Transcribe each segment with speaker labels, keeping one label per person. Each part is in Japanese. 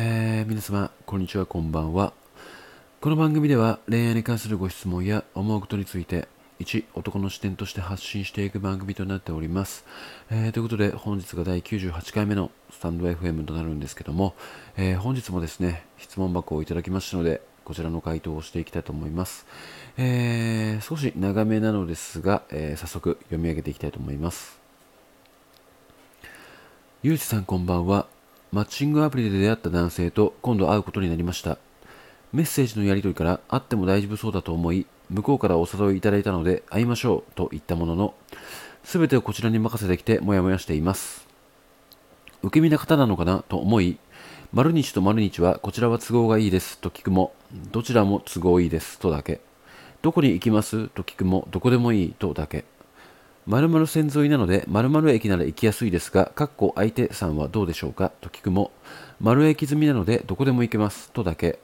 Speaker 1: えー、皆様、こんにちは、こんばんは。この番組では恋愛に関するご質問や思うことについて、一男の視点として発信していく番組となっております。えー、ということで、本日が第98回目のスタンド FM となるんですけども、えー、本日もですね、質問箱をいただきましたので、こちらの回答をしていきたいと思います。えー、少し長めなのですが、え早速読み上げていきたいと思います。ゆうちさんこんばんは。マッチングアプリで出会った男性と今度会うことになりました。メッセージのやり取りから会っても大丈夫そうだと思い、向こうからお誘いいただいたので会いましょうと言ったものの、すべてをこちらに任せてきてもやもやしています。受け身な方なのかなと思い、丸日と丸日はこちらは都合がいいですと聞くも、どちらも都合いいですとだけ。どこに行きますと聞くも、どこでもいいとだけ。〇〇線沿いなので〇〇駅なら行きやすいですが、かっこ相手さんはどうでしょうか？と聞くも、丸駅済みなのでどこでも行けますとだけ。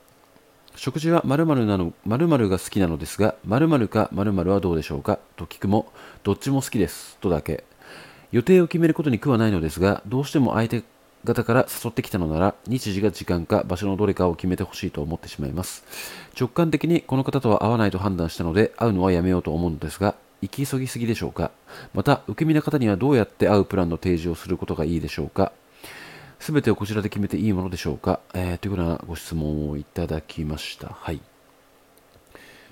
Speaker 1: 食事は〇〇なの、〇〇が好きなのですが、〇〇か〇〇はどうでしょうか？と聞くも、どっちも好きですとだけ。予定を決めることに苦はないのですが、どうしても相手方から誘ってきたのなら、日時が時間か場所のどれかを決めてほしいと思ってしまいます。直感的にこの方とは会わないと判断したので、会うのはやめようと思うのですが、行き急ぎすぎでしょうかまた、受け身な方にはどうやって会うプランの提示をすることがいいでしょうかすべてをこちらで決めていいものでしょうか、えー、というようなご質問をいただきました。はい。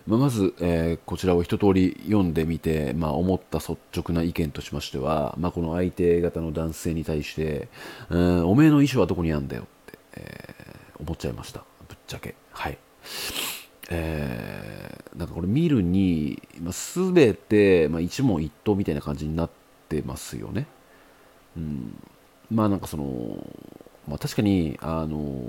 Speaker 1: まあ、まず、えー、こちらを一通り読んでみて、まあ、思った率直な意見としましては、まあ、この相手方の男性に対して、うん、おめえの衣装はどこにあるんだよって、えー、思っちゃいました。ぶっちゃけ。はい。え、なんかこれ見るに、まあ、全て、まあ、一問一答みたいな感じになってますよね。うん、まあなんかその、まあ、確かにあの、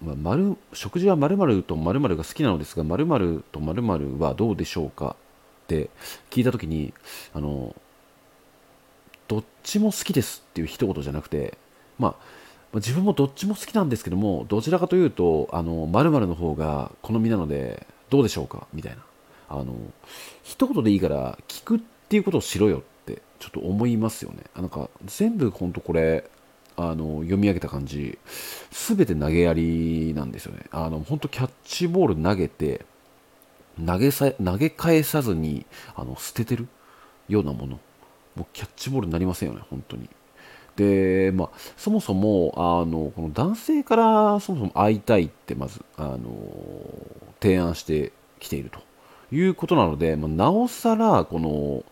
Speaker 1: まあ、丸食事は〇〇と〇〇が好きなのですが〇〇と〇〇はどうでしょうかって聞いた時にあのどっちも好きですっていう一言じゃなくてまあ自分もどっちも好きなんですけどもどちらかというとあの〇〇の方が好みなのでどうでしょうか？みたいな。あの一言でいいから聞くっていうことをしろよってちょっと思いますよね。なんか全部ほんとこれあの読み上げた感じ全て投げやりなんですよね。あの本当キャッチボール投げて投げさ投げ返さずにあの捨ててるようなもの。もうキャッチボールになりませんよね本当に。で、まあ、そもそもあのこの男性からそもそも会いたいってまずあの提案してきているということなので、まあ、なおさらこの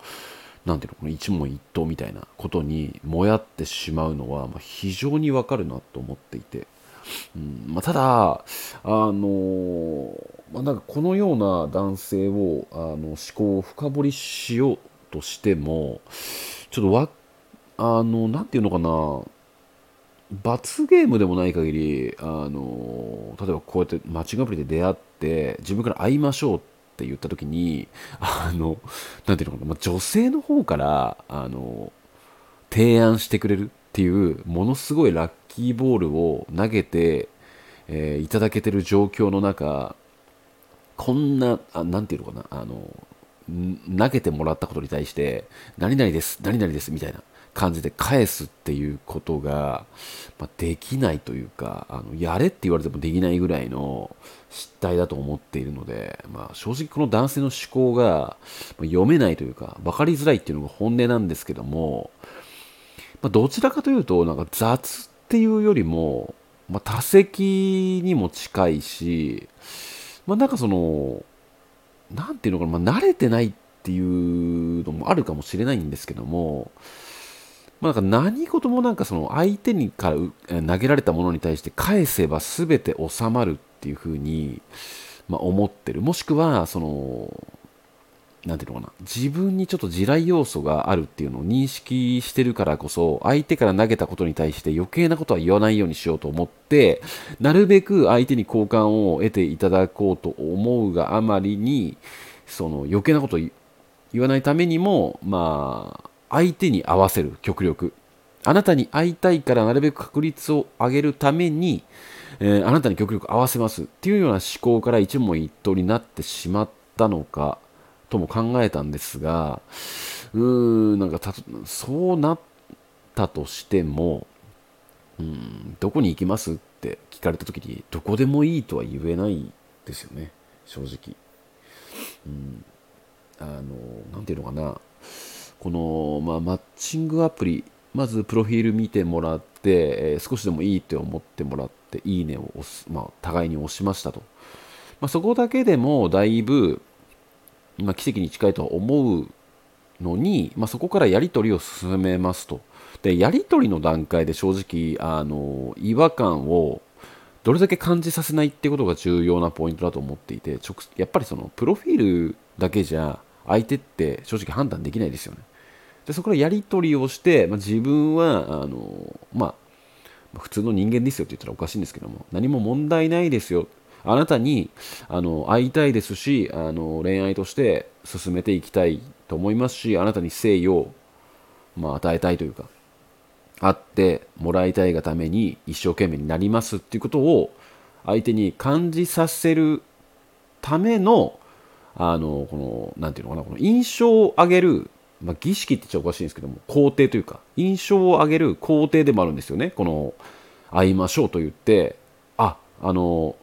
Speaker 1: なんていうのこの一問一答みたいなことにもやってしまうのは、まあ、非常にわかるなと思っていて、うんまあ、ただあの、まあ、なんかこのような男性をあの思考を深掘りしようとしてもちょっとわあの、なんていうのかな、罰ゲームでもない限り、あの、例えばこうやってマッチングアプリで出会って、自分から会いましょうって言った時に、あの、なんていうのかな、まあ、女性の方から、あの、提案してくれるっていう、ものすごいラッキーボールを投げて、えー、いただけてる状況の中、こんな、あなんていうのかな、あの、投げてもらったことに対して、何々です、何々です、みたいな。感じで返すっていうことが、まあ、できないというかあのやれって言われてもできないぐらいの失態だと思っているので、まあ、正直この男性の思考が読めないというか分かりづらいっていうのが本音なんですけども、まあ、どちらかというとなんか雑っていうよりも、まあ、多責にも近いし、まあ、なんかそのなんていうのかな、まあ、慣れてないっていうのもあるかもしれないんですけども、まあ、なんか何事もなんかその相手にから投げられたものに対して返せば全て収まるっていうふうに、まあ、思ってる。もしくはそのなんていうのかな。自分にちょっと地雷要素があるっていうのを認識してるからこそ相手から投げたことに対して余計なことは言わないようにしようと思ってなるべく相手に好感を得ていただこうと思うがあまりにその余計なことを言わないためにもまあ相手に合わせる極力。あなたに会いたいからなるべく確率を上げるために、えー、あなたに極力合わせますっていうような思考から一問一答になってしまったのかとも考えたんですがうーんなんかそうなったとしてもうんどこに行きますって聞かれた時にどこでもいいとは言えないですよね。正直。うん。あの何ていうのかな。この、まあ、マッチングアプリまずプロフィール見てもらって、えー、少しでもいいって思ってもらっていいねを押す、まあ、互いに押しましたと、まあ、そこだけでもだいぶ、まあ、奇跡に近いとは思うのに、まあ、そこからやり取りを進めますと。でやり取りの段階で正直あの違和感をどれだけ感じさせないってことが重要なポイントだと思っていて直やっぱりそのプロフィールだけじゃ相手って正直判断できないですよね。でそこからやり取りをして、まあ、自分はあの、まあ、普通の人間ですよって言ったらおかしいんですけども何も問題ないですよ。あなたにあの会いたいですしあの恋愛として進めていきたいと思いますしあなたに誠意を、まあ、与えたいというか会ってもらいたいがために一生懸命になりますっていうことを相手に感じさせるためのあのこのなんていうのかなこの印象を上げる、まあ、儀式って言っちゃおかしいんですけども工程というか印象を上げる工程でもあるんですよね。この会いましょうと言ってああの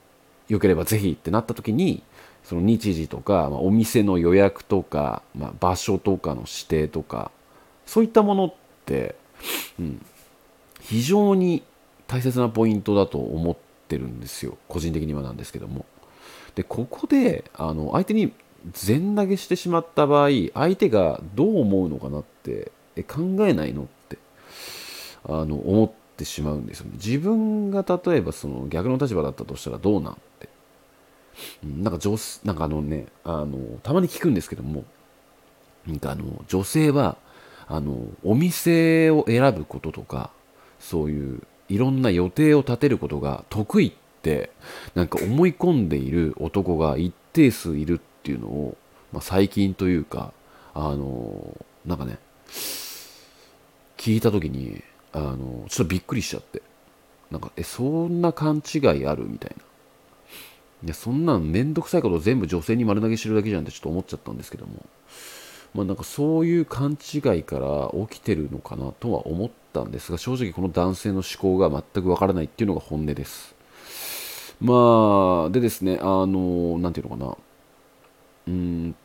Speaker 1: よければぜひってなった時にその日時とか、まあ、お店の予約とか、まあ、場所とかの指定とかそういったものって、うん、非常に大切なポイントだと思ってるんですよ。個人的にはなんですけども。でここであの相手に全投げしてしまった場合相手がどう思うのかなってえ考えないのってあの思ってしまうんですよね。自分が例えばその逆の立場だったとしたらどうなんってなんか女なんかあのねあのたまに聞くんですけどもなんかあの女性はあのお店を選ぶこととかそういういろんな予定を立てることが得意ってなんか思い込んでいる男が一定数いるってていうのを、まあ、最近というかあのなんかね聞いた時にあのちょっとびっくりしちゃって。なんかえそんな勘違いあるみたいな。いやそんなんめんどくさいこと全部女性に丸投げしてるだけじゃんってちょっと思っちゃったんですけども。まあなんかそういう勘違いから起きてるのかなとは思ったんですが正直この男性の思考が全くわからないっていうのが本音です。まあでですねあの何て言うのかな。うん。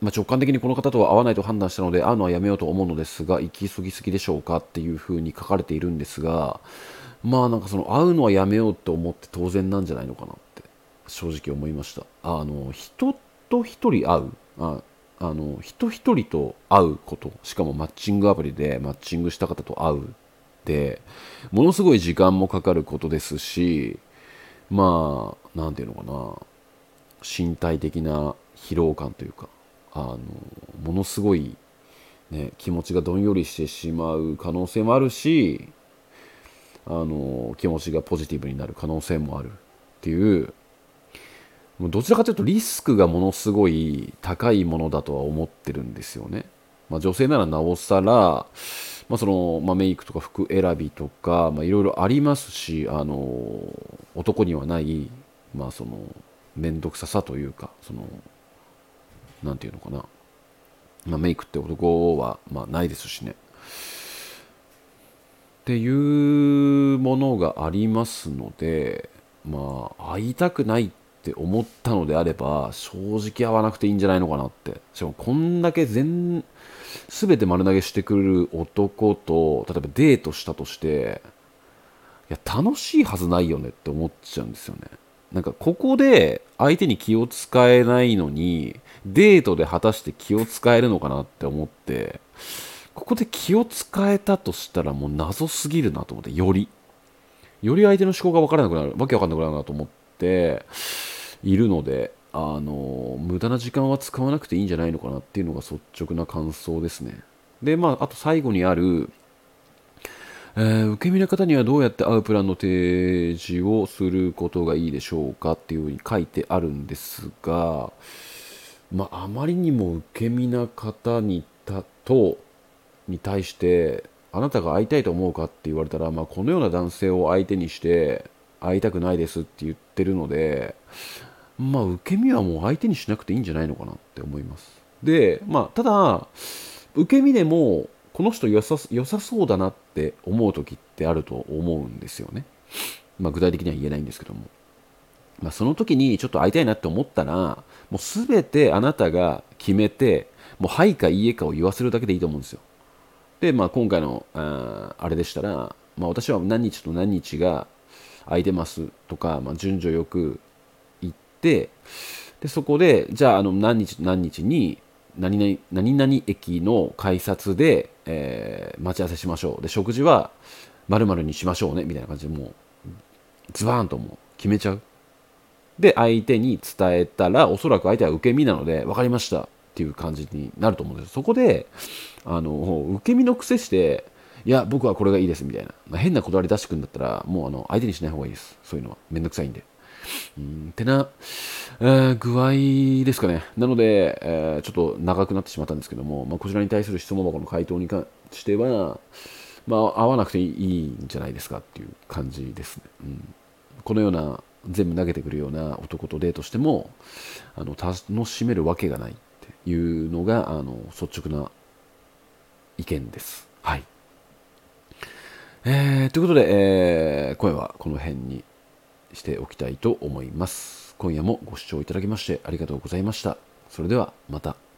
Speaker 1: まあ、直感的にこの方とは会わないと判断したので会うのはやめようと思うのですが行き過ぎすぎでしょうかっていうふうに書かれているんですがまあなんかその会うのはやめようと思って当然なんじゃないのかなって正直思いました。あの人と一人会う。ああの人一人と会うことしかもマッチングアプリでマッチングした方と会うってものすごい時間もかかることですしまあ何て言うのかな。身体的な疲労感というかあのものすごい、ね、気持ちがどんよりしてしまう可能性もあるしあの気持ちがポジティブになる可能性もあるっていうどちらかというとリスクがものすごい高いものだとは思ってるんですよね。まあ、女性ならなおさら、まあそのまあ、メイクとか服選びとかいろいろありますしあの男にはない、まあ、その面倒くささというかそのなんていうのかな、まあ、メイクって男は、まあ、ないですしね。っていうものがありますのでまあ会いたくないって思ったのであれば正直会わなくていいんじゃないのかなって。しかもこんだけ全全て丸投げしてくる男と例えばデートしたとしていや楽しいはずないよねって思っちゃうんですよね。なんかここで相手に気を使えないのにデートで果たして気を使えるのかなって思ってここで気を使えたとしたらもう謎すぎるなと思ってより。より相手の思考が分からなくなる。わけ分かんなくなるなと思っているのであの無駄な時間は使わなくていいんじゃないのかなっていうのが率直な感想ですね。でまああと最後にあるえー、受け身の方にはどうやって会うプランの提示をすることがいいでしょうかっていうふうに書いてあるんですが、まあ、あまりにも受け身な方にたとに対してあなたが会いたいと思うかって言われたら、まあ、このような男性を相手にして会いたくないですって言ってるのでまあ、受け身はもう相手にしなくていいんじゃないのかなって思います。で、まあ、ただ、受け身でも、この人良さ良さそうだなって思う時ってあると思うんですよね。まあ、具体的には言えないんですけども、まあ、その時にちょっと会いたいなって思ったらもう全てあなたが決めてもうはいかいいえかを言わせるだけでいいと思うんですよ。で、まあ、今回のああれでしたら、まあ、私は何日と何日が空いてますとか、まあ、順序よく言ってでそこでじゃああの何日と何日に何々何々駅の改札で、えー、待ち合わせしましょう。で食事は〇〇にしましょうね。みたいな感じでもうズバーンともう決めちゃう。で相手に伝えたらおそらく相手は受け身なので分かりましたっていう感じになると思うんですそこであの受け身の癖していや僕はこれがいいですみたいな。変なこだわり出してくんだったらもうあの相手にしない方がいいです。そういうのは。めんどくさいんで。うんてな、えー、具合ですかねなので、えー、ちょっと長くなってしまったんですけども、まあ、こちらに対する質問箱の回答に関してはまあ、合わなくていいんじゃないですかっていう感じですね。うん、このような全部投げてくるような男とデートしてもあの楽しめるわけがないっていうのがあの率直な意見です。はい。えー、ということで、えー、今夜はこの辺にしておきたいと思います。今夜もご視聴いただきましてありがとうございました。それではまた。